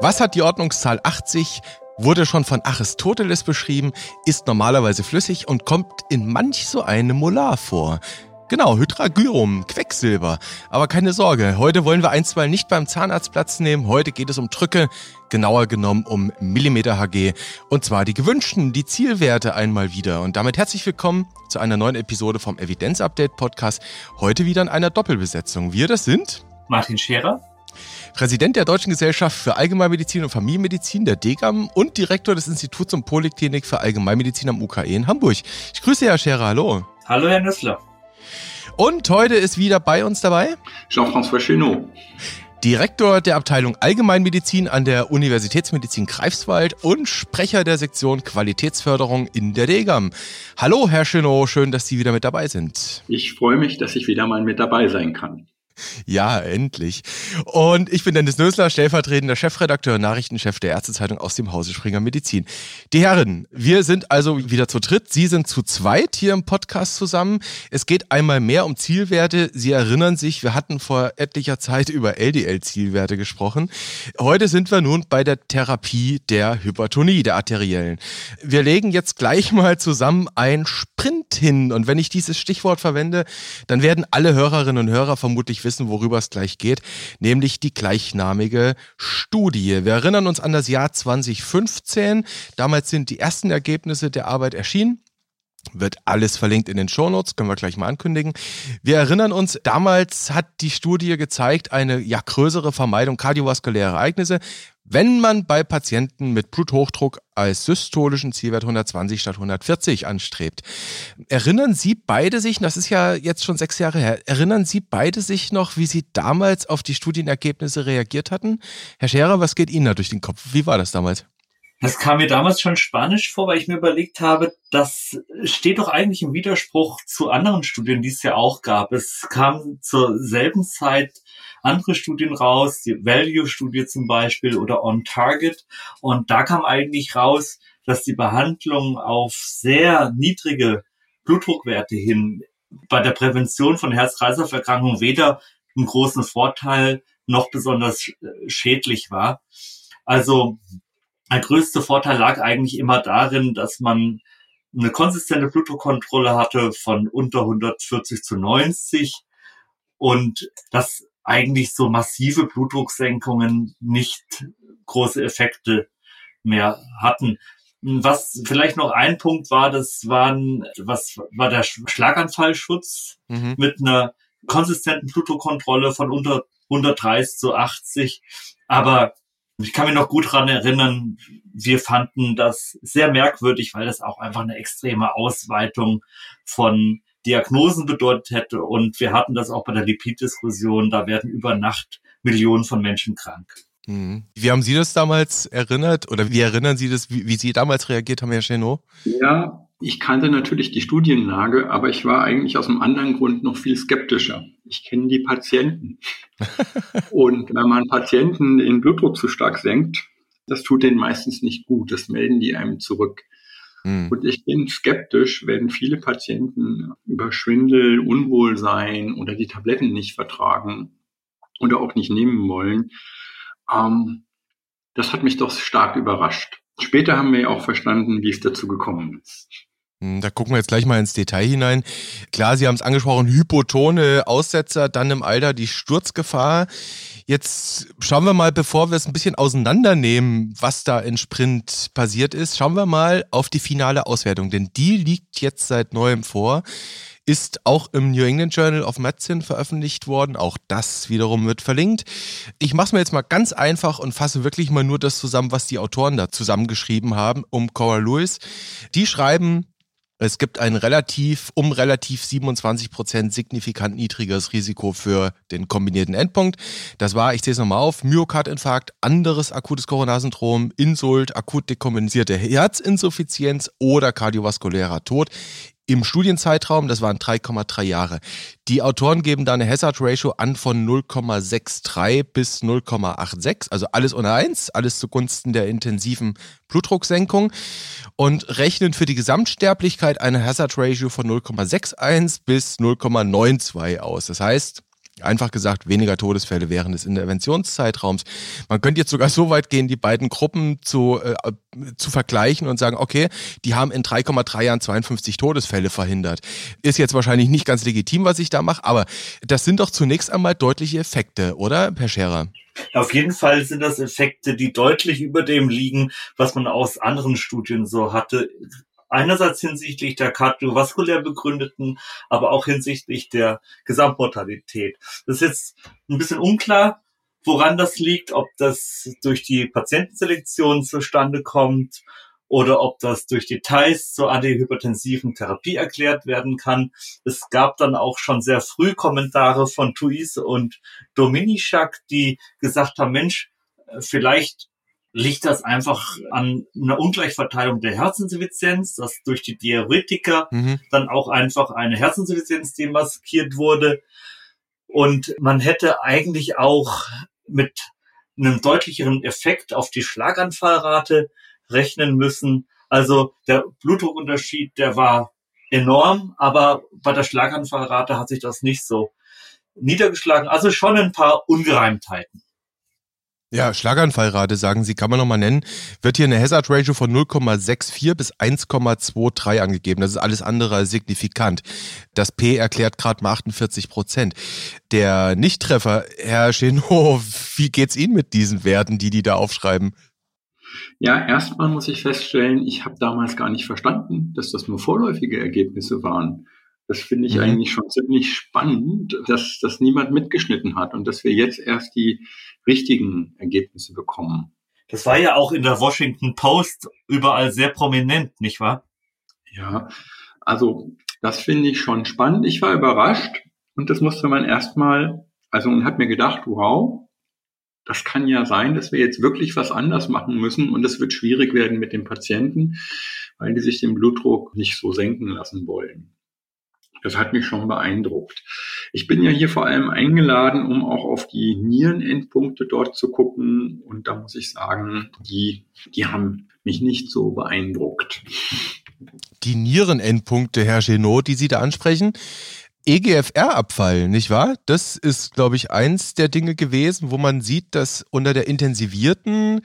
Was hat die Ordnungszahl 80? Wurde schon von Aristoteles beschrieben, ist normalerweise flüssig und kommt in manch so einem Molar vor. Genau, Hydragyrum, Quecksilber. Aber keine Sorge, heute wollen wir einstweilen nicht beim Zahnarzt Platz nehmen. Heute geht es um Drücke, genauer genommen um Millimeter Hg. Und zwar die gewünschten, die Zielwerte einmal wieder. Und damit herzlich willkommen zu einer neuen Episode vom Evidenz Update Podcast. Heute wieder in einer Doppelbesetzung. Wir, das sind Martin Scherer Präsident der Deutschen Gesellschaft für Allgemeinmedizin und Familienmedizin, der DGAM und Direktor des Instituts und Poliklinik für Allgemeinmedizin am UKE in Hamburg. Ich grüße Herr Scherer, hallo. Hallo, Herr Nüssler. Und heute ist wieder bei uns dabei Jean-François Chenot. Direktor der Abteilung Allgemeinmedizin an der Universitätsmedizin Greifswald und Sprecher der Sektion Qualitätsförderung in der DGAM. Hallo, Herr Chenot, schön, dass Sie wieder mit dabei sind. Ich freue mich, dass ich wieder mal mit dabei sein kann. Ja, endlich. Und ich bin Dennis Nösler, stellvertretender Chefredakteur und Nachrichtenchef der Ärztezeitung aus dem Hause Springer Medizin. Die Herren, wir sind also wieder zu dritt. Sie sind zu zweit hier im Podcast zusammen. Es geht einmal mehr um Zielwerte. Sie erinnern sich, wir hatten vor etlicher Zeit über LDL-Zielwerte gesprochen. Heute sind wir nun bei der Therapie der Hypertonie, der arteriellen. Wir legen jetzt gleich mal zusammen ein Sprint hin. Und wenn ich dieses Stichwort verwende, dann werden alle Hörerinnen und Hörer vermutlich wissen, wissen, worüber es gleich geht, nämlich die gleichnamige Studie. Wir erinnern uns an das Jahr 2015. Damals sind die ersten Ergebnisse der Arbeit erschienen. Wird alles verlinkt in den Shownotes, können wir gleich mal ankündigen. Wir erinnern uns, damals hat die Studie gezeigt, eine ja größere Vermeidung kardiovaskulärer Ereignisse, wenn man bei Patienten mit Bluthochdruck als systolischen Zielwert 120 statt 140 anstrebt. Erinnern Sie beide sich, das ist ja jetzt schon sechs Jahre her, erinnern Sie beide sich noch, wie Sie damals auf die Studienergebnisse reagiert hatten? Herr Scherer, was geht Ihnen da durch den Kopf? Wie war das damals? Das kam mir damals schon spanisch vor, weil ich mir überlegt habe, das steht doch eigentlich im Widerspruch zu anderen Studien, die es ja auch gab. Es kam zur selben Zeit andere Studien raus, die Value-Studie zum Beispiel oder On Target. Und da kam eigentlich raus, dass die Behandlung auf sehr niedrige Blutdruckwerte hin bei der Prävention von Herz-Kreislauf-Erkrankungen weder einen großen Vorteil noch besonders äh, schädlich war. Also der größte Vorteil lag eigentlich immer darin, dass man eine konsistente Blutdruckkontrolle hatte von unter 140 zu 90 und dass eigentlich so massive Blutdrucksenkungen nicht große Effekte mehr hatten. Was vielleicht noch ein Punkt war, das waren, was war der Schlaganfallschutz mhm. mit einer konsistenten Blutdruckkontrolle von unter 130 zu 80. Aber ich kann mich noch gut dran erinnern, wir fanden das sehr merkwürdig, weil das auch einfach eine extreme Ausweitung von Diagnosen bedeutet hätte. Und wir hatten das auch bei der Lipiddiskussion. Da werden über Nacht Millionen von Menschen krank. Mhm. Wie haben Sie das damals erinnert oder wie erinnern Sie das, wie, wie Sie damals reagiert haben, Herr Chenot? Ja, ich kannte natürlich die Studienlage, aber ich war eigentlich aus einem anderen Grund noch viel skeptischer. Ich kenne die Patienten. Und wenn man Patienten den Blutdruck zu stark senkt, das tut denen meistens nicht gut. Das melden die einem zurück. Mhm. Und ich bin skeptisch, wenn viele Patienten über Schwindel, Unwohlsein oder die Tabletten nicht vertragen oder auch nicht nehmen wollen. Ähm, das hat mich doch stark überrascht. Später haben wir ja auch verstanden, wie es dazu gekommen ist. Hm, da gucken wir jetzt gleich mal ins Detail hinein. Klar, Sie haben es angesprochen, hypotone Aussetzer, dann im Alter die Sturzgefahr. Jetzt schauen wir mal, bevor wir es ein bisschen auseinandernehmen, was da in Sprint passiert ist, schauen wir mal auf die finale Auswertung, denn die liegt jetzt seit neuem vor, ist auch im New England Journal of Medicine veröffentlicht worden. Auch das wiederum wird verlinkt. Ich mache es mir jetzt mal ganz einfach und fasse wirklich mal nur das zusammen, was die Autoren da zusammengeschrieben haben um Cora Lewis. Die schreiben, es gibt ein relativ, um relativ 27 Prozent signifikant niedrigeres Risiko für den kombinierten Endpunkt. Das war, ich sehe es nochmal auf, Myokardinfarkt, anderes akutes Coronarsyndrom, Insult, akut dekompensierte Herzinsuffizienz oder kardiovaskulärer Tod im Studienzeitraum, das waren 3,3 Jahre. Die Autoren geben da eine Hazard Ratio an von 0,63 bis 0,86, also alles unter 1, alles zugunsten der intensiven Blutdrucksenkung und rechnen für die Gesamtsterblichkeit eine Hazard Ratio von 0,61 bis 0,92 aus. Das heißt, Einfach gesagt, weniger Todesfälle während des Interventionszeitraums. Man könnte jetzt sogar so weit gehen, die beiden Gruppen zu, äh, zu vergleichen und sagen, okay, die haben in 3,3 Jahren 52 Todesfälle verhindert. Ist jetzt wahrscheinlich nicht ganz legitim, was ich da mache, aber das sind doch zunächst einmal deutliche Effekte, oder, Herr Scherer? Auf jeden Fall sind das Effekte, die deutlich über dem liegen, was man aus anderen Studien so hatte einerseits hinsichtlich der kardiovaskulär begründeten, aber auch hinsichtlich der Gesamtmortalität. Das ist jetzt ein bisschen unklar, woran das liegt, ob das durch die Patientenselektion zustande kommt oder ob das durch Details zur antihypertensiven Therapie erklärt werden kann. Es gab dann auch schon sehr früh Kommentare von Thuise und Dominischak, die gesagt haben, Mensch, vielleicht liegt das einfach an einer Ungleichverteilung der Herzinsuffizienz, dass durch die Diuretika mhm. dann auch einfach eine Herzinsuffizienz demaskiert wurde. Und man hätte eigentlich auch mit einem deutlicheren Effekt auf die Schlaganfallrate rechnen müssen. Also der Blutdruckunterschied, der war enorm, aber bei der Schlaganfallrate hat sich das nicht so niedergeschlagen. Also schon ein paar Ungereimtheiten. Ja, Schlaganfallrate, sagen Sie, kann man nochmal nennen, wird hier eine Hazard Ratio von 0,64 bis 1,23 angegeben. Das ist alles andere als signifikant. Das P erklärt gerade mal 48 Prozent. Der Nichttreffer, Herr Chenot, wie geht's Ihnen mit diesen Werten, die die da aufschreiben? Ja, erstmal muss ich feststellen, ich habe damals gar nicht verstanden, dass das nur vorläufige Ergebnisse waren. Das finde ich mhm. eigentlich schon ziemlich spannend, dass das niemand mitgeschnitten hat und dass wir jetzt erst die richtigen Ergebnisse bekommen. Das war ja auch in der Washington Post überall sehr prominent, nicht wahr? Ja, also das finde ich schon spannend. Ich war überrascht und das musste man erstmal, also und hat mir gedacht, wow, das kann ja sein, dass wir jetzt wirklich was anders machen müssen und es wird schwierig werden mit den Patienten, weil die sich den Blutdruck nicht so senken lassen wollen. Das hat mich schon beeindruckt. Ich bin ja hier vor allem eingeladen, um auch auf die Nierenendpunkte dort zu gucken. Und da muss ich sagen, die, die haben mich nicht so beeindruckt. Die Nierenendpunkte, Herr Genot, die Sie da ansprechen, EGFR-Abfall, nicht wahr? Das ist, glaube ich, eins der Dinge gewesen, wo man sieht, dass unter der intensivierten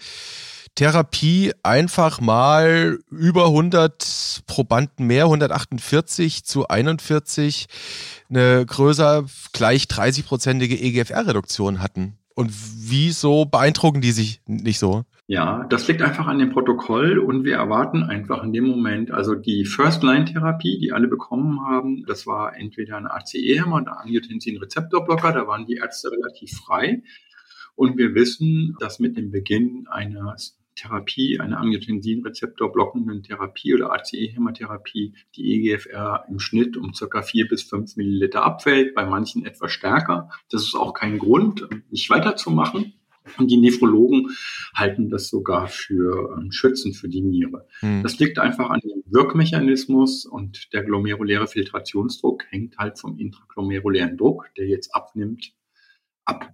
Therapie einfach mal über 100 Probanden mehr, 148 zu 41, eine größer, gleich 30-prozentige EGFR-Reduktion hatten. Und wieso beeindrucken die sich nicht so? Ja, das liegt einfach an dem Protokoll und wir erwarten einfach in dem Moment, also die First-Line-Therapie, die alle bekommen haben, das war entweder ein ACE-Hämmer oder ein Angiotensin-Rezeptorblocker, da waren die Ärzte relativ frei. Und wir wissen, dass mit dem Beginn eines Therapie, eine Angiotensinrezeptor blockenden Therapie oder ACE-Hämotherapie, die EGFR im Schnitt um circa vier bis fünf Milliliter abfällt, bei manchen etwas stärker. Das ist auch kein Grund, nicht weiterzumachen. Und die Nephrologen halten das sogar für ähm, schützend für die Niere. Hm. Das liegt einfach an dem Wirkmechanismus und der glomeruläre Filtrationsdruck hängt halt vom intraglomerulären Druck, der jetzt abnimmt, ab.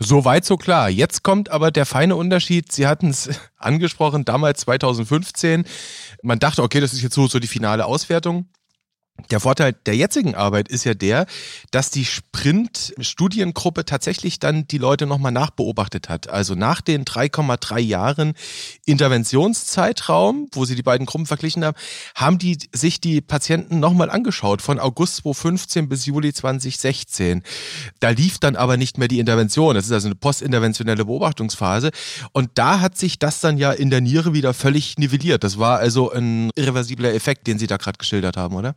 So weit, so klar. Jetzt kommt aber der feine Unterschied. Sie hatten es angesprochen, damals 2015. Man dachte, okay, das ist jetzt so, so die finale Auswertung. Der Vorteil der jetzigen Arbeit ist ja der, dass die Sprint-Studiengruppe tatsächlich dann die Leute nochmal nachbeobachtet hat. Also nach den 3,3 Jahren Interventionszeitraum, wo sie die beiden Gruppen verglichen haben, haben die sich die Patienten nochmal angeschaut, von August 2015 bis Juli 2016. Da lief dann aber nicht mehr die Intervention. Das ist also eine postinterventionelle Beobachtungsphase. Und da hat sich das dann ja in der Niere wieder völlig nivelliert. Das war also ein irreversibler Effekt, den Sie da gerade geschildert haben, oder?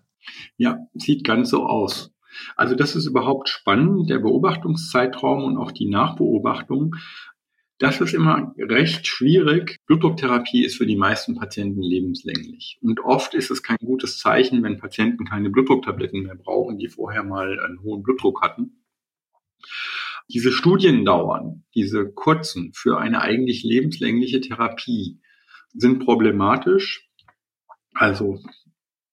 Ja, sieht ganz so aus. Also das ist überhaupt spannend, der Beobachtungszeitraum und auch die Nachbeobachtung. Das ist immer recht schwierig. Blutdrucktherapie ist für die meisten Patienten lebenslänglich. Und oft ist es kein gutes Zeichen, wenn Patienten keine Blutdrucktabletten mehr brauchen, die vorher mal einen hohen Blutdruck hatten. Diese Studiendauern, diese kurzen für eine eigentlich lebenslängliche Therapie sind problematisch. Also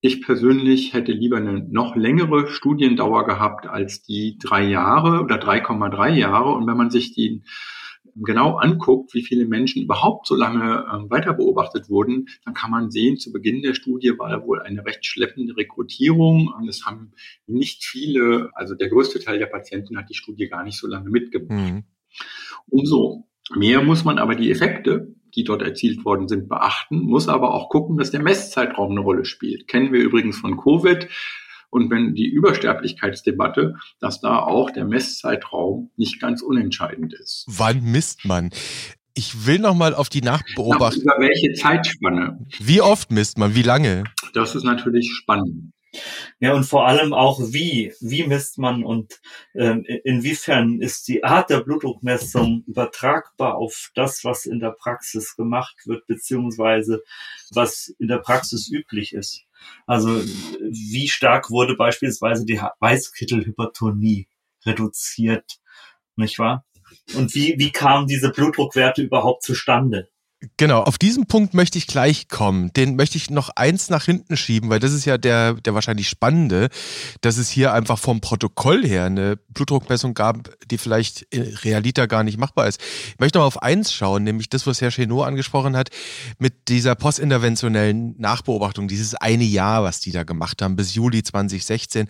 ich persönlich hätte lieber eine noch längere Studiendauer gehabt als die drei Jahre oder 3,3 Jahre. Und wenn man sich die genau anguckt, wie viele Menschen überhaupt so lange ähm, weiter beobachtet wurden, dann kann man sehen, zu Beginn der Studie war wohl eine recht schleppende Rekrutierung. Und es haben nicht viele, also der größte Teil der Patienten hat die Studie gar nicht so lange mitgemacht. Mhm. Umso mehr muss man aber die Effekte, die dort erzielt worden sind, beachten, muss aber auch gucken, dass der Messzeitraum eine Rolle spielt. Kennen wir übrigens von Covid. Und wenn die Übersterblichkeitsdebatte, dass da auch der Messzeitraum nicht ganz unentscheidend ist. Wann misst man? Ich will noch mal auf die Nachbeobachtung. Über welche Zeitspanne? Wie oft misst man? Wie lange? Das ist natürlich spannend. Ja, und vor allem auch wie. Wie misst man und ähm, inwiefern ist die Art der Blutdruckmessung übertragbar auf das, was in der Praxis gemacht wird, beziehungsweise was in der Praxis üblich ist. Also wie stark wurde beispielsweise die Weißkittelhypertonie reduziert, nicht wahr? Und wie, wie kamen diese Blutdruckwerte überhaupt zustande? Genau, auf diesen Punkt möchte ich gleich kommen. Den möchte ich noch eins nach hinten schieben, weil das ist ja der, der wahrscheinlich spannende, dass es hier einfach vom Protokoll her eine Blutdruckmessung gab, die vielleicht in Realita gar nicht machbar ist. Ich möchte noch auf eins schauen, nämlich das, was Herr Chenot angesprochen hat, mit dieser postinterventionellen Nachbeobachtung, dieses eine Jahr, was die da gemacht haben, bis Juli 2016.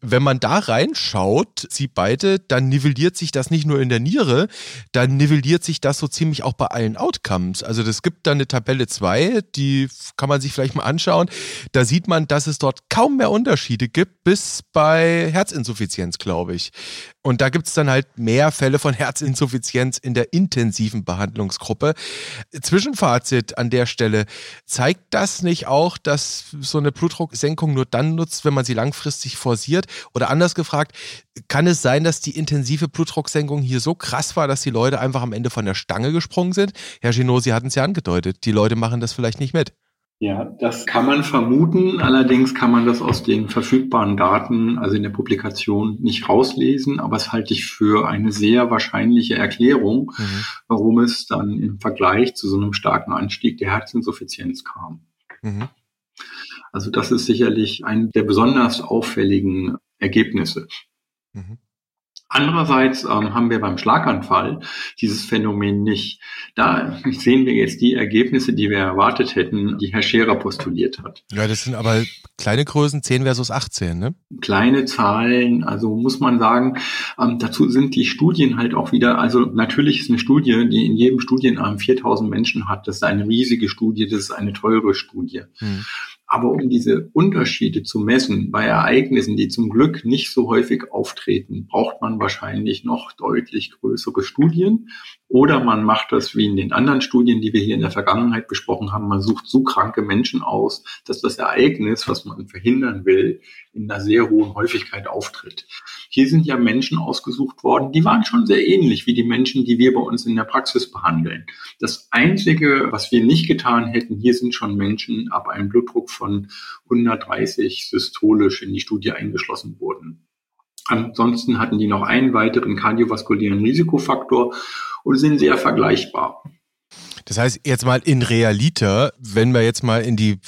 Wenn man da reinschaut, sie beide, dann nivelliert sich das nicht nur in der Niere, dann nivelliert sich das so ziemlich auch bei allen Outcomes. Also das gibt da eine Tabelle 2, die kann man sich vielleicht mal anschauen. Da sieht man, dass es dort kaum mehr Unterschiede gibt, bis bei Herzinsuffizienz, glaube ich. Und da gibt es dann halt mehr Fälle von Herzinsuffizienz in der intensiven Behandlungsgruppe. Zwischenfazit an der Stelle, zeigt das nicht auch, dass so eine Blutdrucksenkung nur dann nutzt, wenn man sie langfristig forciert? Oder anders gefragt, kann es sein, dass die intensive Blutdrucksenkung hier so krass war, dass die Leute einfach am Ende von der Stange gesprungen sind? Herr Genot, Sie hatten es ja angedeutet, die Leute machen das vielleicht nicht mit. Ja, das kann man vermuten. Allerdings kann man das aus den verfügbaren Daten, also in der Publikation, nicht rauslesen. Aber es halte ich für eine sehr wahrscheinliche Erklärung, mhm. warum es dann im Vergleich zu so einem starken Anstieg der Herzinsuffizienz kam. Mhm. Also das ist sicherlich ein der besonders auffälligen Ergebnisse. Mhm. Andererseits ähm, haben wir beim Schlaganfall dieses Phänomen nicht. Da sehen wir jetzt die Ergebnisse, die wir erwartet hätten, die Herr Scherer postuliert hat. Ja, das sind aber kleine Größen, 10 versus 18, ne? Kleine Zahlen, also muss man sagen, ähm, dazu sind die Studien halt auch wieder, also natürlich ist eine Studie, die in jedem Studienarm 4000 Menschen hat, das ist eine riesige Studie, das ist eine teure Studie. Hm. Aber um diese Unterschiede zu messen bei Ereignissen, die zum Glück nicht so häufig auftreten, braucht man wahrscheinlich noch deutlich größere Studien. Oder man macht das wie in den anderen Studien, die wir hier in der Vergangenheit besprochen haben. Man sucht so kranke Menschen aus, dass das Ereignis, was man verhindern will, in einer sehr hohen Häufigkeit auftritt. Hier sind ja Menschen ausgesucht worden, die waren schon sehr ähnlich wie die Menschen, die wir bei uns in der Praxis behandeln. Das Einzige, was wir nicht getan hätten, hier sind schon Menschen ab einem Blutdruck von 130 systolisch in die Studie eingeschlossen wurden. Ansonsten hatten die noch einen weiteren kardiovaskulären Risikofaktor und sind sehr vergleichbar. Das heißt, jetzt mal in Realiter, wenn wir jetzt mal in die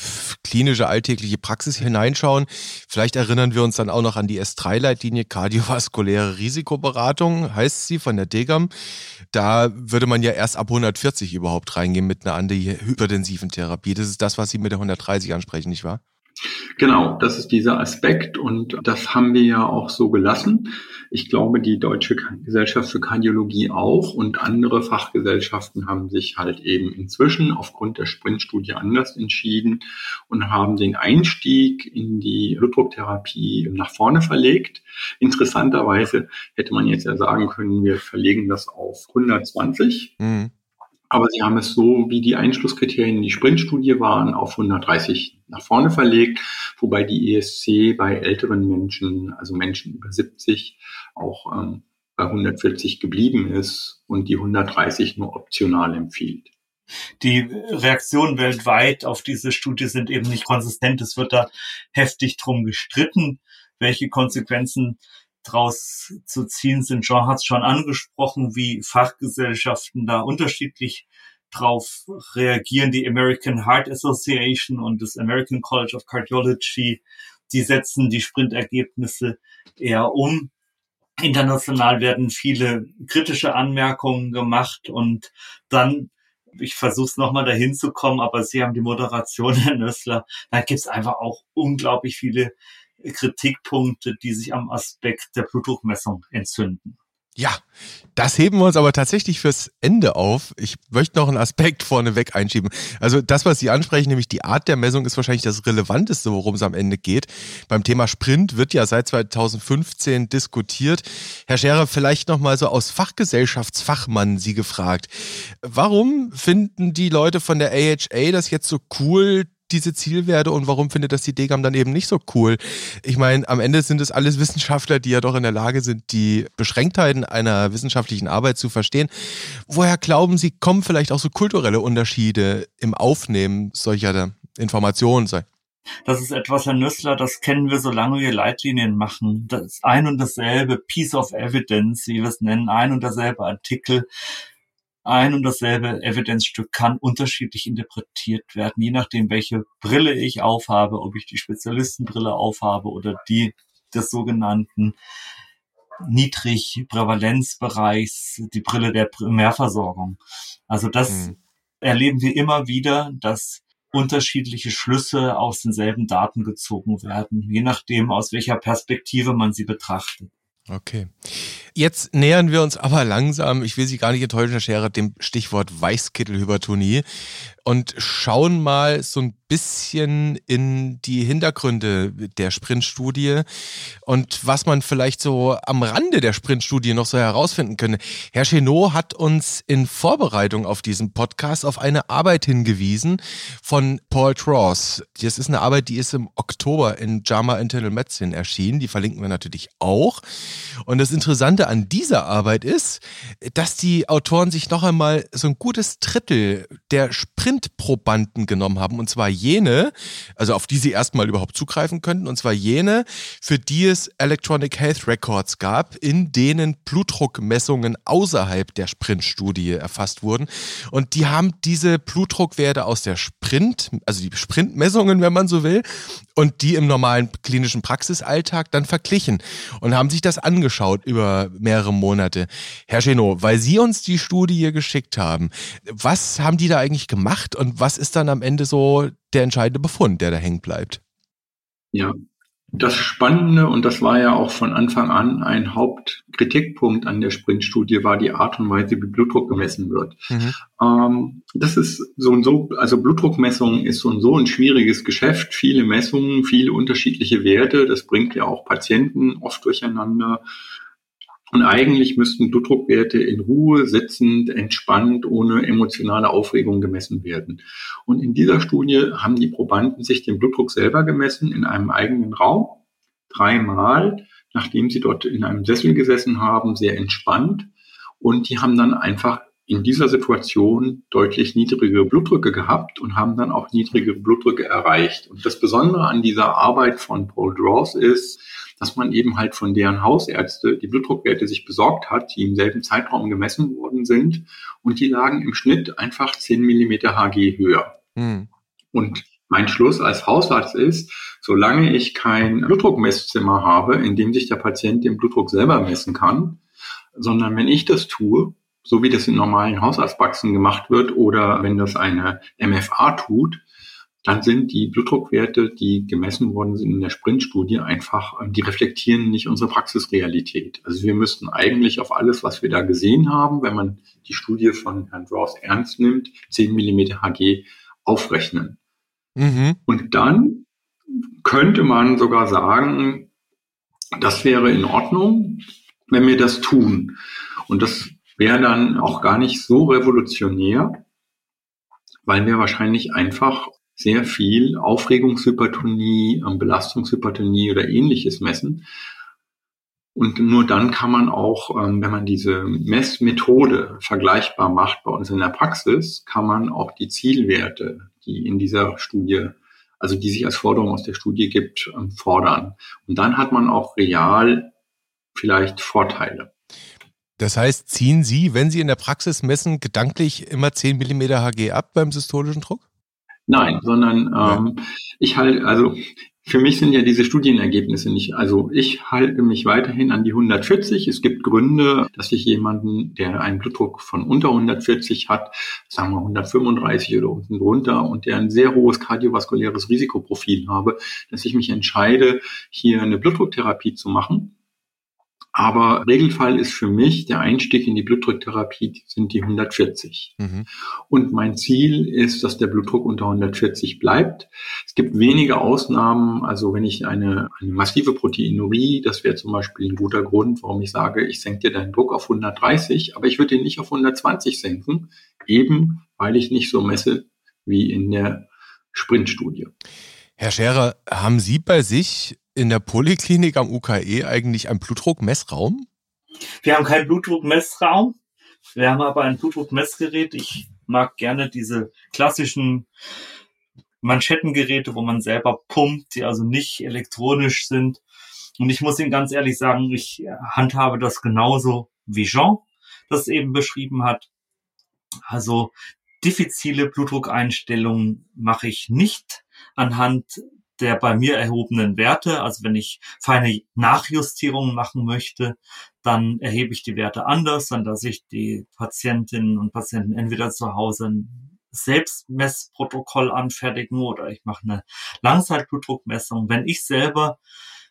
klinische alltägliche Praxis hineinschauen, vielleicht erinnern wir uns dann auch noch an die S3-Leitlinie kardiovaskuläre Risikoberatung, heißt sie von der DGAM. Da würde man ja erst ab 140 überhaupt reingehen mit einer antihypertensiven Therapie. Das ist das, was Sie mit der 130 ansprechen, nicht wahr? Genau, das ist dieser Aspekt und das haben wir ja auch so gelassen. Ich glaube, die Deutsche Gesellschaft für Kardiologie auch und andere Fachgesellschaften haben sich halt eben inzwischen aufgrund der Sprintstudie anders entschieden und haben den Einstieg in die Blutdrucktherapie nach vorne verlegt. Interessanterweise hätte man jetzt ja sagen können, wir verlegen das auf 120. Mhm. Aber sie haben es so, wie die Einschlusskriterien in die Sprintstudie waren, auf 130 nach vorne verlegt, wobei die ESC bei älteren Menschen, also Menschen über 70, auch ähm, bei 140 geblieben ist und die 130 nur optional empfiehlt. Die Reaktionen weltweit auf diese Studie sind eben nicht konsistent. Es wird da heftig drum gestritten, welche Konsequenzen draus zu ziehen sind. Jean hat es schon angesprochen, wie Fachgesellschaften da unterschiedlich drauf reagieren. Die American Heart Association und das American College of Cardiology, die setzen die Sprintergebnisse eher um. International werden viele kritische Anmerkungen gemacht und dann ich versuche es nochmal dahin zu kommen, aber Sie haben die Moderation, Herr Nössler. Da gibt es einfach auch unglaublich viele Kritikpunkte, die sich am Aspekt der Blutdruckmessung entzünden. Ja, das heben wir uns aber tatsächlich fürs Ende auf. Ich möchte noch einen Aspekt vorneweg einschieben. Also das, was Sie ansprechen, nämlich die Art der Messung, ist wahrscheinlich das Relevanteste, worum es am Ende geht. Beim Thema Sprint wird ja seit 2015 diskutiert. Herr Scherer, vielleicht nochmal so aus Fachgesellschaftsfachmann Sie gefragt. Warum finden die Leute von der AHA das jetzt so cool, diese Zielwerte und warum findet das die Degam dann eben nicht so cool? Ich meine, am Ende sind es alles Wissenschaftler, die ja doch in der Lage sind, die Beschränktheiten einer wissenschaftlichen Arbeit zu verstehen. Woher glauben Sie, kommen vielleicht auch so kulturelle Unterschiede im Aufnehmen solcher Informationen? Das ist etwas, Herr Nüssler, das kennen wir, solange wir Leitlinien machen. Das ist ein und dasselbe Piece of Evidence, wie wir es nennen, ein und derselbe Artikel ein und dasselbe Evidenzstück kann unterschiedlich interpretiert werden, je nachdem, welche Brille ich aufhabe, ob ich die Spezialistenbrille aufhabe oder die des sogenannten Niedrigprävalenzbereichs, die Brille der Primärversorgung. Also das mhm. erleben wir immer wieder, dass unterschiedliche Schlüsse aus denselben Daten gezogen werden, je nachdem, aus welcher Perspektive man sie betrachtet. Okay. Jetzt nähern wir uns aber langsam, ich will Sie gar nicht enttäuschen, Herr Scherer, dem Stichwort Weißkittelhypertonie und schauen mal so ein bisschen in die Hintergründe der Sprintstudie und was man vielleicht so am Rande der Sprintstudie noch so herausfinden könnte. Herr Chenot hat uns in Vorbereitung auf diesen Podcast auf eine Arbeit hingewiesen von Paul Tross. Das ist eine Arbeit, die ist im Oktober in JAMA Internal Medicine erschienen. Die verlinken wir natürlich auch. Und das Interessante an dieser Arbeit ist, dass die Autoren sich noch einmal so ein gutes Drittel der Sprintprobanden genommen haben. Und zwar jene, also auf die sie erstmal überhaupt zugreifen könnten, und zwar jene, für die es Electronic Health Records gab, in denen Blutdruckmessungen außerhalb der Sprintstudie erfasst wurden. Und die haben diese Blutdruckwerte aus der Sprint, also die Sprintmessungen, wenn man so will, und die im normalen klinischen Praxisalltag dann verglichen und haben sich das angeschaut über mehrere Monate. Herr Chenot, weil Sie uns die Studie geschickt haben, was haben die da eigentlich gemacht und was ist dann am Ende so der entscheidende Befund, der da hängen bleibt? Ja, das Spannende, und das war ja auch von Anfang an ein Hauptkritikpunkt an der Sprintstudie, war die Art und Weise, wie Blutdruck gemessen wird. Mhm. Ähm, das ist so und so, also Blutdruckmessung ist so und so ein schwieriges Geschäft. Viele Messungen, viele unterschiedliche Werte. Das bringt ja auch Patienten oft durcheinander. Und eigentlich müssten Blutdruckwerte in Ruhe, sitzend, entspannt, ohne emotionale Aufregung gemessen werden. Und in dieser Studie haben die Probanden sich den Blutdruck selber gemessen in einem eigenen Raum, dreimal, nachdem sie dort in einem Sessel gesessen haben, sehr entspannt. Und die haben dann einfach in dieser Situation deutlich niedrigere Blutdrücke gehabt und haben dann auch niedrigere Blutdrücke erreicht. Und das Besondere an dieser Arbeit von Paul Draws ist, dass man eben halt von deren Hausärzte die Blutdruckwerte sich besorgt hat, die im selben Zeitraum gemessen worden sind und die lagen im Schnitt einfach 10 Millimeter Hg höher. Mhm. Und mein Schluss als Hausarzt ist, solange ich kein Blutdruckmesszimmer habe, in dem sich der Patient den Blutdruck selber messen kann, sondern wenn ich das tue, so wie das in normalen Hausarztpraxen gemacht wird oder wenn das eine MFA tut, dann sind die Blutdruckwerte, die gemessen worden sind in der Sprintstudie, einfach, ähm, die reflektieren nicht unsere Praxisrealität. Also wir müssten eigentlich auf alles, was wir da gesehen haben, wenn man die Studie von Herrn Ross ernst nimmt, 10 mm Hg aufrechnen. Mhm. Und dann könnte man sogar sagen, das wäre in Ordnung, wenn wir das tun. Und das wäre dann auch gar nicht so revolutionär, weil wir wahrscheinlich einfach sehr viel Aufregungshypertonie, ähm, Belastungshypertonie oder ähnliches messen. Und nur dann kann man auch, ähm, wenn man diese Messmethode vergleichbar macht bei uns in der Praxis, kann man auch die Zielwerte, die in dieser Studie, also die sich als Forderung aus der Studie gibt, ähm, fordern. Und dann hat man auch real vielleicht Vorteile. Das heißt, ziehen Sie, wenn Sie in der Praxis messen, gedanklich immer 10 mm Hg ab beim systolischen Druck? Nein, sondern ähm, ja. ich halte, also für mich sind ja diese Studienergebnisse nicht, also ich halte mich weiterhin an die 140. Es gibt Gründe, dass ich jemanden, der einen Blutdruck von unter 140 hat, sagen wir 135 oder unten drunter und der ein sehr hohes kardiovaskuläres Risikoprofil habe, dass ich mich entscheide, hier eine Blutdrucktherapie zu machen aber Regelfall ist für mich, der Einstieg in die Blutdrucktherapie sind die 140. Mhm. Und mein Ziel ist, dass der Blutdruck unter 140 bleibt. Es gibt wenige Ausnahmen. Also wenn ich eine, eine massive Proteinurie, das wäre zum Beispiel ein guter Grund, warum ich sage, ich senke dir deinen Druck auf 130, aber ich würde ihn nicht auf 120 senken, eben weil ich nicht so messe wie in der Sprintstudie. Herr Scherer, haben Sie bei sich in der Poliklinik am UKE eigentlich einen Blutdruckmessraum? Wir haben keinen Blutdruckmessraum. Wir haben aber ein Blutdruckmessgerät. Ich mag gerne diese klassischen Manschettengeräte, wo man selber pumpt, die also nicht elektronisch sind. Und ich muss Ihnen ganz ehrlich sagen, ich handhabe das genauso wie Jean das eben beschrieben hat. Also diffizile Blutdruckeinstellungen mache ich nicht anhand der bei mir erhobenen Werte. Also wenn ich feine Nachjustierungen machen möchte, dann erhebe ich die Werte anders, dann lasse ich die Patientinnen und Patienten entweder zu Hause ein Selbstmessprotokoll anfertigen oder ich mache eine Langzeitblutdruckmessung. Wenn ich selber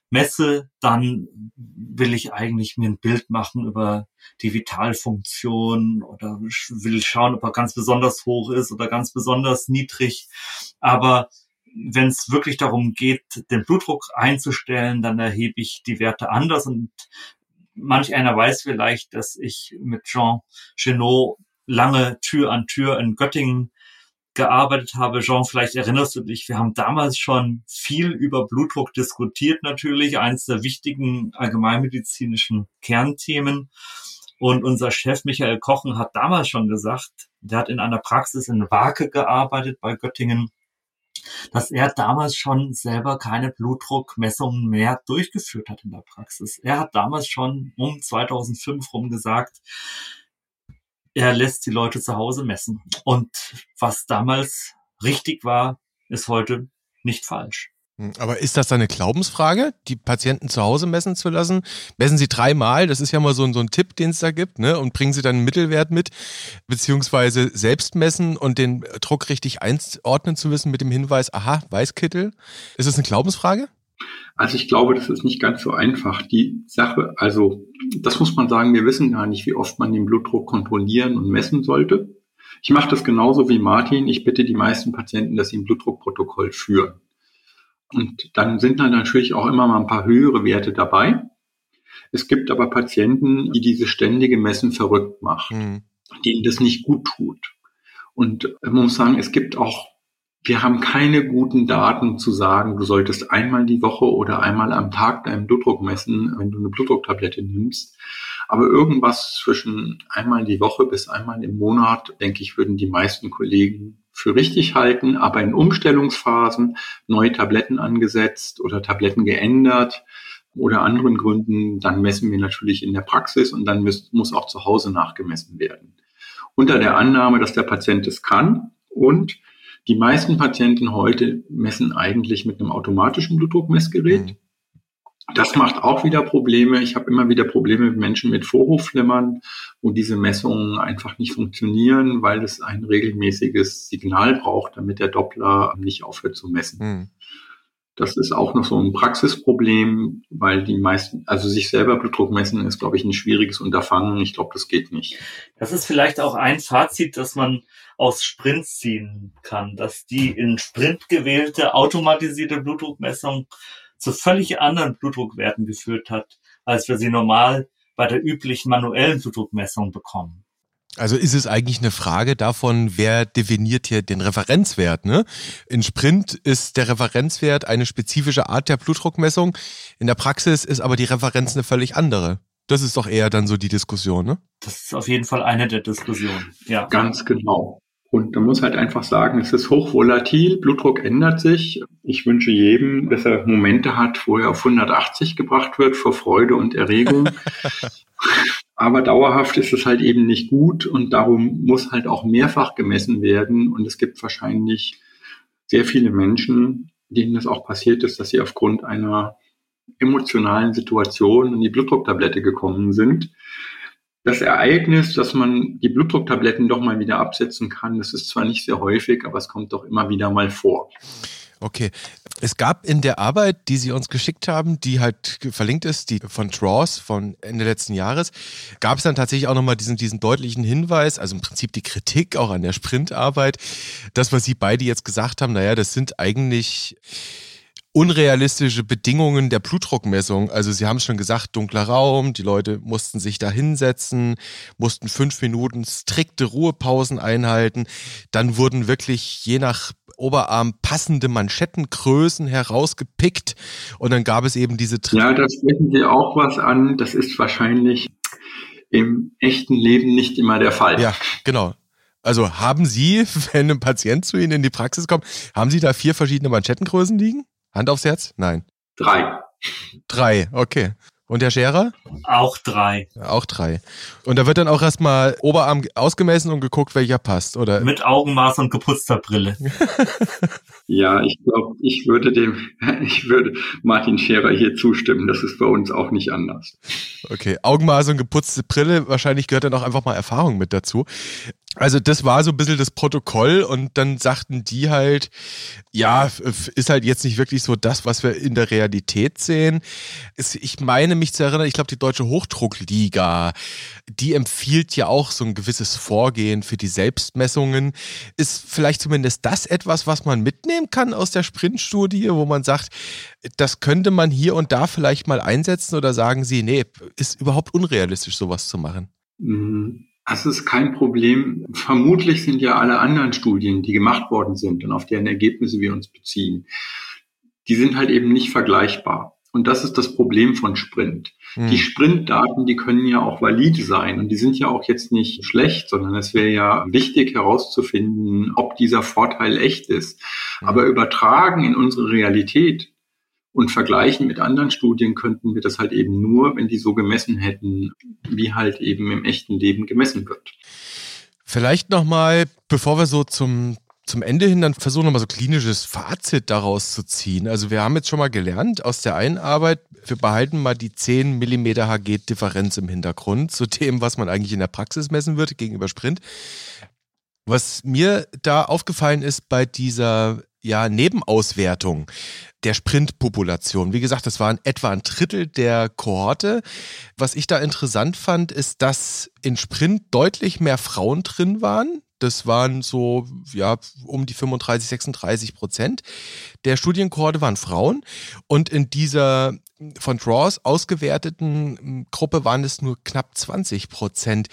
messe, dann will ich eigentlich mir ein Bild machen über die Vitalfunktion oder will schauen, ob er ganz besonders hoch ist oder ganz besonders niedrig. Aber wenn es wirklich darum geht, den Blutdruck einzustellen, dann erhebe ich die Werte anders und manch einer weiß vielleicht, dass ich mit Jean Chenot lange Tür an Tür in Göttingen gearbeitet habe. Jean, vielleicht erinnerst du dich, wir haben damals schon viel über Blutdruck diskutiert natürlich, eines der wichtigen allgemeinmedizinischen Kernthemen. Und unser Chef Michael Kochen hat damals schon gesagt, der hat in einer Praxis in Wake gearbeitet bei Göttingen dass er damals schon selber keine Blutdruckmessungen mehr durchgeführt hat in der Praxis. Er hat damals schon um 2005 rum gesagt, er lässt die Leute zu Hause messen. Und was damals richtig war, ist heute nicht falsch. Hm, aber ist das dann eine Glaubensfrage, die Patienten zu Hause messen zu lassen? Messen Sie dreimal, das ist ja mal so ein, so ein Tipp, den es da gibt, ne? Und bringen Sie dann einen Mittelwert mit, beziehungsweise selbst messen und den Druck richtig einordnen zu wissen mit dem Hinweis, aha, Weißkittel. Ist das eine Glaubensfrage? Also ich glaube, das ist nicht ganz so einfach. Die Sache, also das muss man sagen, wir wissen gar nicht, wie oft man den Blutdruck kontrollieren und messen sollte. Ich mache das genauso wie Martin. Ich bitte die meisten Patienten, dass sie ein Blutdruckprotokoll führen. Und dann sind dann natürlich auch immer mal ein paar höhere Werte dabei. Es gibt aber Patienten, die diese ständige Messen verrückt macht, mhm. denen das nicht gut tut. Und man muss sagen, es gibt auch, wir haben keine guten Daten zu sagen, du solltest einmal die Woche oder einmal am Tag deinen Blutdruck messen, wenn du eine Blutdrucktablette nimmst. Aber irgendwas zwischen einmal die Woche bis einmal im Monat, denke ich, würden die meisten Kollegen für richtig halten, aber in Umstellungsphasen neue Tabletten angesetzt oder Tabletten geändert oder anderen Gründen, dann messen wir natürlich in der Praxis und dann muss, muss auch zu Hause nachgemessen werden. Unter der Annahme, dass der Patient es kann und die meisten Patienten heute messen eigentlich mit einem automatischen Blutdruckmessgerät. Mhm. Das macht auch wieder Probleme. Ich habe immer wieder Probleme mit Menschen mit Vorhofflimmern, wo diese Messungen einfach nicht funktionieren, weil es ein regelmäßiges Signal braucht, damit der Doppler nicht aufhört zu messen. Hm. Das ist auch noch so ein Praxisproblem, weil die meisten, also sich selber Blutdruck messen, ist, glaube ich, ein schwieriges Unterfangen. Ich glaube, das geht nicht. Das ist vielleicht auch ein Fazit, das man aus Sprints ziehen kann, dass die in Sprint gewählte automatisierte Blutdruckmessung zu völlig anderen Blutdruckwerten geführt hat, als wir sie normal bei der üblichen manuellen Blutdruckmessung bekommen. Also ist es eigentlich eine Frage davon, wer definiert hier den Referenzwert? Ne? In Sprint ist der Referenzwert eine spezifische Art der Blutdruckmessung. In der Praxis ist aber die Referenz eine völlig andere. Das ist doch eher dann so die Diskussion, ne? Das ist auf jeden Fall eine der Diskussionen, ja. Ganz genau. Und man muss halt einfach sagen, es ist hochvolatil, Blutdruck ändert sich. Ich wünsche jedem, dass er Momente hat, wo er auf 180 gebracht wird vor Freude und Erregung. Aber dauerhaft ist es halt eben nicht gut und darum muss halt auch mehrfach gemessen werden. Und es gibt wahrscheinlich sehr viele Menschen, denen das auch passiert ist, dass sie aufgrund einer emotionalen Situation in die Blutdrucktablette gekommen sind. Das Ereignis, dass man die Blutdrucktabletten doch mal wieder absetzen kann, das ist zwar nicht sehr häufig, aber es kommt doch immer wieder mal vor. Okay. Es gab in der Arbeit, die Sie uns geschickt haben, die halt verlinkt ist, die von Traws von Ende letzten Jahres, gab es dann tatsächlich auch nochmal diesen, diesen deutlichen Hinweis, also im Prinzip die Kritik auch an der Sprintarbeit, das, was Sie beide jetzt gesagt haben, naja, das sind eigentlich unrealistische Bedingungen der Blutdruckmessung. Also Sie haben es schon gesagt, dunkler Raum, die Leute mussten sich da hinsetzen, mussten fünf Minuten strikte Ruhepausen einhalten. Dann wurden wirklich je nach Oberarm passende Manschettengrößen herausgepickt und dann gab es eben diese. Tri ja, da sprechen Sie auch was an. Das ist wahrscheinlich im echten Leben nicht immer der Fall. Ja, genau. Also haben Sie, wenn ein Patient zu Ihnen in die Praxis kommt, haben Sie da vier verschiedene Manschettengrößen liegen? Hand aufs Herz? Nein. Drei. Drei, okay. Und der Scherer? Auch drei. Auch drei. Und da wird dann auch erstmal Oberarm ausgemessen und geguckt, welcher passt, oder? Mit Augenmaß und geputzter Brille. ja, ich glaube, ich würde dem, ich würde Martin Scherer hier zustimmen. Das ist bei uns auch nicht anders. Okay, Augenmaß und geputzte Brille, wahrscheinlich gehört dann auch einfach mal Erfahrung mit dazu. Also das war so ein bisschen das Protokoll und dann sagten die halt, ja, ist halt jetzt nicht wirklich so das, was wir in der Realität sehen. Ich meine mich zu erinnern, ich glaube, die Deutsche Hochdruckliga, die empfiehlt ja auch so ein gewisses Vorgehen für die Selbstmessungen. Ist vielleicht zumindest das etwas, was man mitnehmen kann aus der Sprintstudie, wo man sagt, das könnte man hier und da vielleicht mal einsetzen oder sagen Sie, nee, ist überhaupt unrealistisch, sowas zu machen? Mhm. Das ist kein Problem. Vermutlich sind ja alle anderen Studien, die gemacht worden sind und auf deren Ergebnisse wir uns beziehen, die sind halt eben nicht vergleichbar. Und das ist das Problem von Sprint. Hm. Die Sprintdaten, die können ja auch valide sein und die sind ja auch jetzt nicht schlecht, sondern es wäre ja wichtig herauszufinden, ob dieser Vorteil echt ist. Hm. Aber übertragen in unsere Realität und vergleichen mit anderen Studien könnten wir das halt eben nur, wenn die so gemessen hätten, wie halt eben im echten Leben gemessen wird. Vielleicht nochmal, bevor wir so zum, zum Ende hin dann versuchen, nochmal so klinisches Fazit daraus zu ziehen. Also wir haben jetzt schon mal gelernt aus der einen Arbeit, wir behalten mal die 10 mm Hg-Differenz im Hintergrund zu dem, was man eigentlich in der Praxis messen würde gegenüber Sprint. Was mir da aufgefallen ist bei dieser ja, Nebenauswertung der Sprintpopulation. Wie gesagt, das waren etwa ein Drittel der Kohorte. Was ich da interessant fand, ist, dass in Sprint deutlich mehr Frauen drin waren. Das waren so, ja, um die 35, 36 Prozent der Studienkohorte waren Frauen. Und in dieser von Draws ausgewerteten Gruppe waren es nur knapp 20 Prozent.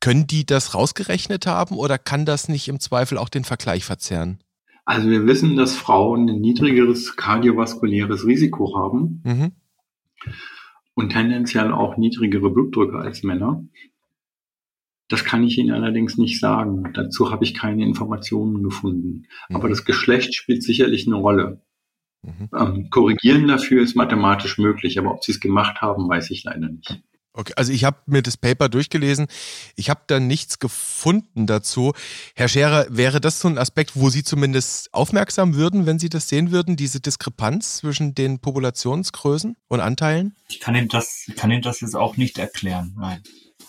Können die das rausgerechnet haben oder kann das nicht im Zweifel auch den Vergleich verzerren? Also wir wissen, dass Frauen ein niedrigeres kardiovaskuläres Risiko haben mhm. und tendenziell auch niedrigere Blutdrücke als Männer. Das kann ich Ihnen allerdings nicht sagen. Dazu habe ich keine Informationen gefunden. Mhm. Aber das Geschlecht spielt sicherlich eine Rolle. Mhm. Ähm, korrigieren dafür ist mathematisch möglich, aber ob Sie es gemacht haben, weiß ich leider nicht. Okay, also ich habe mir das Paper durchgelesen. Ich habe da nichts gefunden dazu. Herr Scherer, wäre das so ein Aspekt, wo Sie zumindest aufmerksam würden, wenn Sie das sehen würden, diese Diskrepanz zwischen den Populationsgrößen und Anteilen? Ich kann Ihnen das, kann Ihnen das jetzt auch nicht erklären, nein.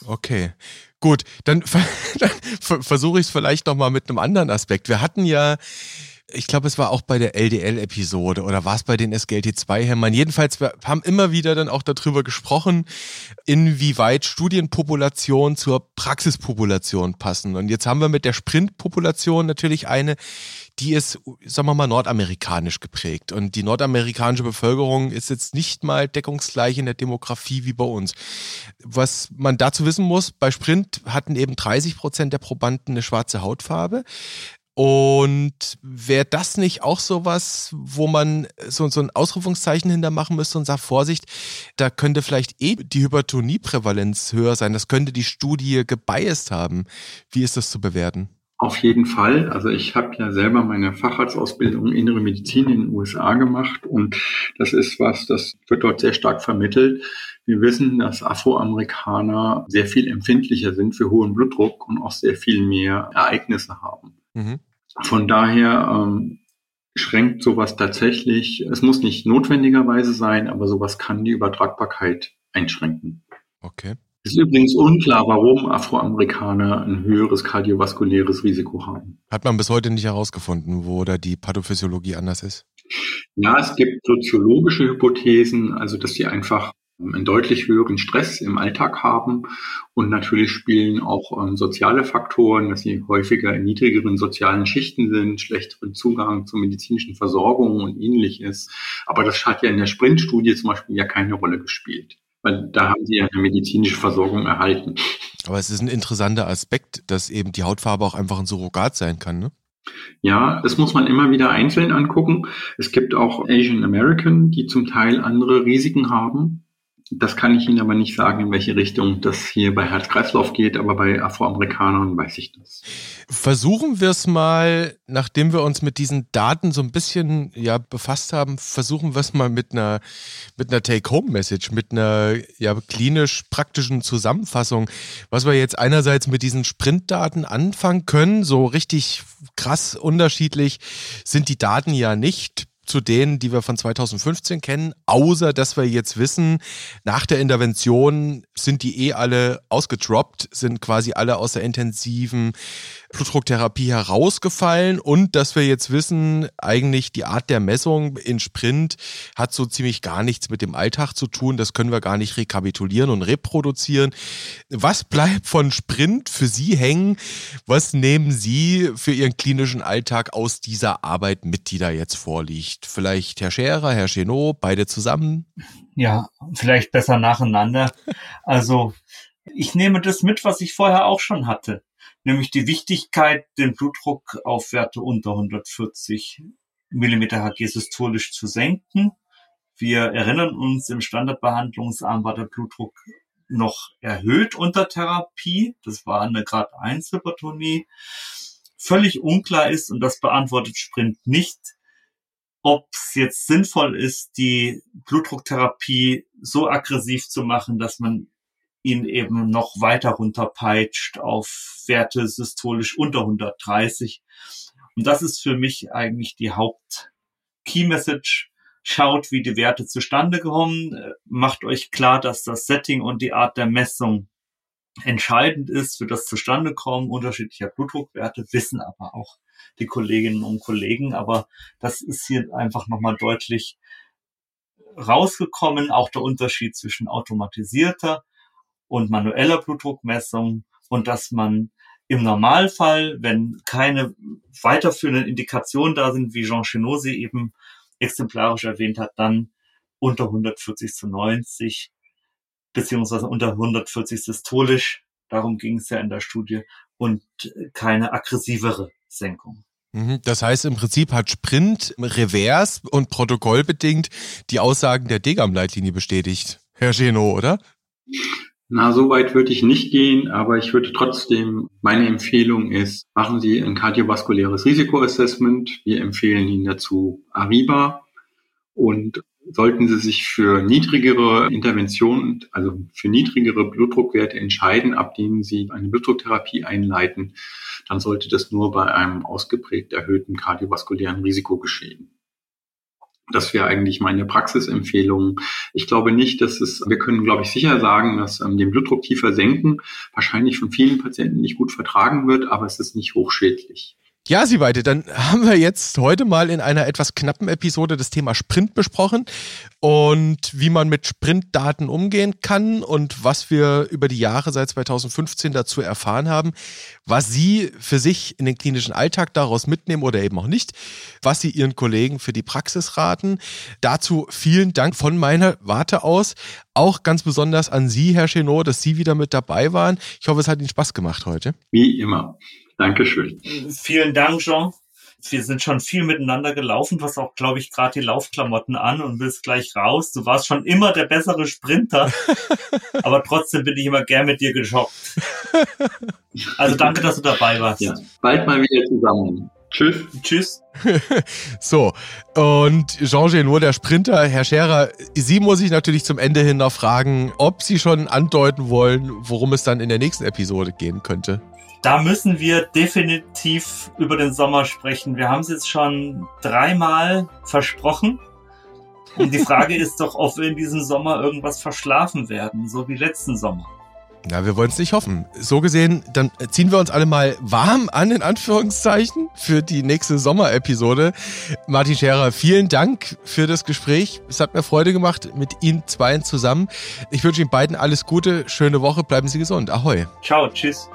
Okay, gut, dann, dann versuche ich es vielleicht nochmal mit einem anderen Aspekt. Wir hatten ja ich glaube, es war auch bei der LDL-Episode oder war es bei den SGLT2-Hämmern. Jedenfalls, wir haben immer wieder dann auch darüber gesprochen, inwieweit Studienpopulation zur Praxispopulation passen. Und jetzt haben wir mit der Sprintpopulation natürlich eine, die ist, sagen wir mal, nordamerikanisch geprägt. Und die nordamerikanische Bevölkerung ist jetzt nicht mal deckungsgleich in der Demografie wie bei uns. Was man dazu wissen muss, bei Sprint hatten eben 30 Prozent der Probanden eine schwarze Hautfarbe. Und wäre das nicht auch sowas, wo man so, so ein Ausrufungszeichen hintermachen müsste und sagt, Vorsicht, da könnte vielleicht eh die Hypertonieprävalenz höher sein. Das könnte die Studie gebiased haben. Wie ist das zu bewerten? Auf jeden Fall. Also ich habe ja selber meine Facharztausbildung Innere Medizin in den USA gemacht und das ist was, das wird dort sehr stark vermittelt. Wir wissen, dass Afroamerikaner sehr viel empfindlicher sind für hohen Blutdruck und auch sehr viel mehr Ereignisse haben. Mhm. Von daher ähm, schränkt sowas tatsächlich, es muss nicht notwendigerweise sein, aber sowas kann die Übertragbarkeit einschränken. Okay. Es ist übrigens unklar, warum Afroamerikaner ein höheres kardiovaskuläres Risiko haben. Hat man bis heute nicht herausgefunden, wo da die Pathophysiologie anders ist? Ja, es gibt soziologische Hypothesen, also dass sie einfach einen deutlich höheren Stress im Alltag haben. Und natürlich spielen auch ähm, soziale Faktoren, dass sie häufiger in niedrigeren sozialen Schichten sind, schlechteren Zugang zur medizinischen Versorgung und ähnliches. Aber das hat ja in der Sprintstudie zum Beispiel ja keine Rolle gespielt. Weil da haben sie ja eine medizinische Versorgung erhalten. Aber es ist ein interessanter Aspekt, dass eben die Hautfarbe auch einfach ein Surrogat sein kann, ne? Ja, das muss man immer wieder einzeln angucken. Es gibt auch Asian American, die zum Teil andere Risiken haben. Das kann ich Ihnen aber nicht sagen, in welche Richtung das hier bei Herz-Kreislauf geht, aber bei Afroamerikanern weiß ich das. Versuchen wir es mal, nachdem wir uns mit diesen Daten so ein bisschen ja, befasst haben, versuchen wir es mal mit einer, mit einer Take-Home-Message, mit einer ja, klinisch-praktischen Zusammenfassung, was wir jetzt einerseits mit diesen Sprintdaten anfangen können. So richtig krass unterschiedlich sind die Daten ja nicht zu denen, die wir von 2015 kennen, außer dass wir jetzt wissen, nach der Intervention sind die eh alle ausgedroppt, sind quasi alle aus der intensiven Blutdrucktherapie herausgefallen und dass wir jetzt wissen, eigentlich die Art der Messung in Sprint hat so ziemlich gar nichts mit dem Alltag zu tun. Das können wir gar nicht rekapitulieren und reproduzieren. Was bleibt von Sprint für Sie hängen? Was nehmen Sie für Ihren klinischen Alltag aus dieser Arbeit mit, die da jetzt vorliegt? Vielleicht Herr Scherer, Herr Chenot, beide zusammen? Ja, vielleicht besser nacheinander. Also ich nehme das mit, was ich vorher auch schon hatte nämlich die Wichtigkeit, den Blutdruck auf Werte unter 140 Millimeter Hg systolisch zu senken. Wir erinnern uns, im Standardbehandlungsarm war der Blutdruck noch erhöht unter Therapie. Das war eine Grad 1 Hypertonie. Völlig unklar ist, und das beantwortet Sprint nicht, ob es jetzt sinnvoll ist, die Blutdrucktherapie so aggressiv zu machen, dass man ihn eben noch weiter runterpeitscht auf Werte systolisch unter 130. Und das ist für mich eigentlich die Haupt-Key-Message. Schaut, wie die Werte zustande kommen. Macht euch klar, dass das Setting und die Art der Messung entscheidend ist für das Zustandekommen unterschiedlicher Blutdruckwerte, wissen aber auch die Kolleginnen und Kollegen. Aber das ist hier einfach nochmal deutlich rausgekommen. Auch der Unterschied zwischen automatisierter und manueller Blutdruckmessung und dass man im Normalfall, wenn keine weiterführenden Indikationen da sind, wie Jean Chenot sie eben exemplarisch erwähnt hat, dann unter 140 zu 90 beziehungsweise unter 140 systolisch, darum ging es ja in der Studie, und keine aggressivere Senkung. Mhm, das heißt, im Prinzip hat Sprint revers und protokollbedingt die Aussagen der Degam-Leitlinie bestätigt. Herr Genot, oder? Na, so weit würde ich nicht gehen, aber ich würde trotzdem, meine Empfehlung ist, machen Sie ein kardiovaskuläres Risikoassessment. Wir empfehlen Ihnen dazu Ariba und sollten Sie sich für niedrigere Interventionen, also für niedrigere Blutdruckwerte entscheiden, ab denen Sie eine Blutdrucktherapie einleiten, dann sollte das nur bei einem ausgeprägt erhöhten kardiovaskulären Risiko geschehen. Das wäre eigentlich meine Praxisempfehlung. Ich glaube nicht, dass es, wir können, glaube ich, sicher sagen, dass ähm, den Blutdruck tiefer senken wahrscheinlich von vielen Patienten nicht gut vertragen wird, aber es ist nicht hochschädlich. Ja, Sie beide, dann haben wir jetzt heute mal in einer etwas knappen Episode das Thema Sprint besprochen und wie man mit Sprintdaten umgehen kann und was wir über die Jahre seit 2015 dazu erfahren haben, was Sie für sich in den klinischen Alltag daraus mitnehmen oder eben auch nicht, was Sie Ihren Kollegen für die Praxis raten. Dazu vielen Dank von meiner Warte aus, auch ganz besonders an Sie, Herr Chenot, dass Sie wieder mit dabei waren. Ich hoffe, es hat Ihnen Spaß gemacht heute. Wie immer. Dankeschön. Vielen Dank, Jean. Wir sind schon viel miteinander gelaufen. Du hast auch, glaube ich, gerade die Laufklamotten an und bist gleich raus. Du warst schon immer der bessere Sprinter. aber trotzdem bin ich immer gern mit dir geschockt. Also danke, dass du dabei warst. Ja, bald mal wieder zusammen. Tschüss. Tschüss. so, und Jean Genot, der Sprinter, Herr Scherer, Sie muss ich natürlich zum Ende hin noch fragen, ob Sie schon andeuten wollen, worum es dann in der nächsten Episode gehen könnte. Da müssen wir definitiv über den Sommer sprechen. Wir haben es jetzt schon dreimal versprochen. Und die Frage ist doch, ob wir in diesem Sommer irgendwas verschlafen werden, so wie letzten Sommer. Ja, wir wollen es nicht hoffen. So gesehen, dann ziehen wir uns alle mal warm an, in Anführungszeichen, für die nächste Sommerepisode. Martin Scherer, vielen Dank für das Gespräch. Es hat mir Freude gemacht mit Ihnen zweien zusammen. Ich wünsche Ihnen beiden alles Gute, schöne Woche, bleiben Sie gesund. Ahoi. Ciao, tschüss.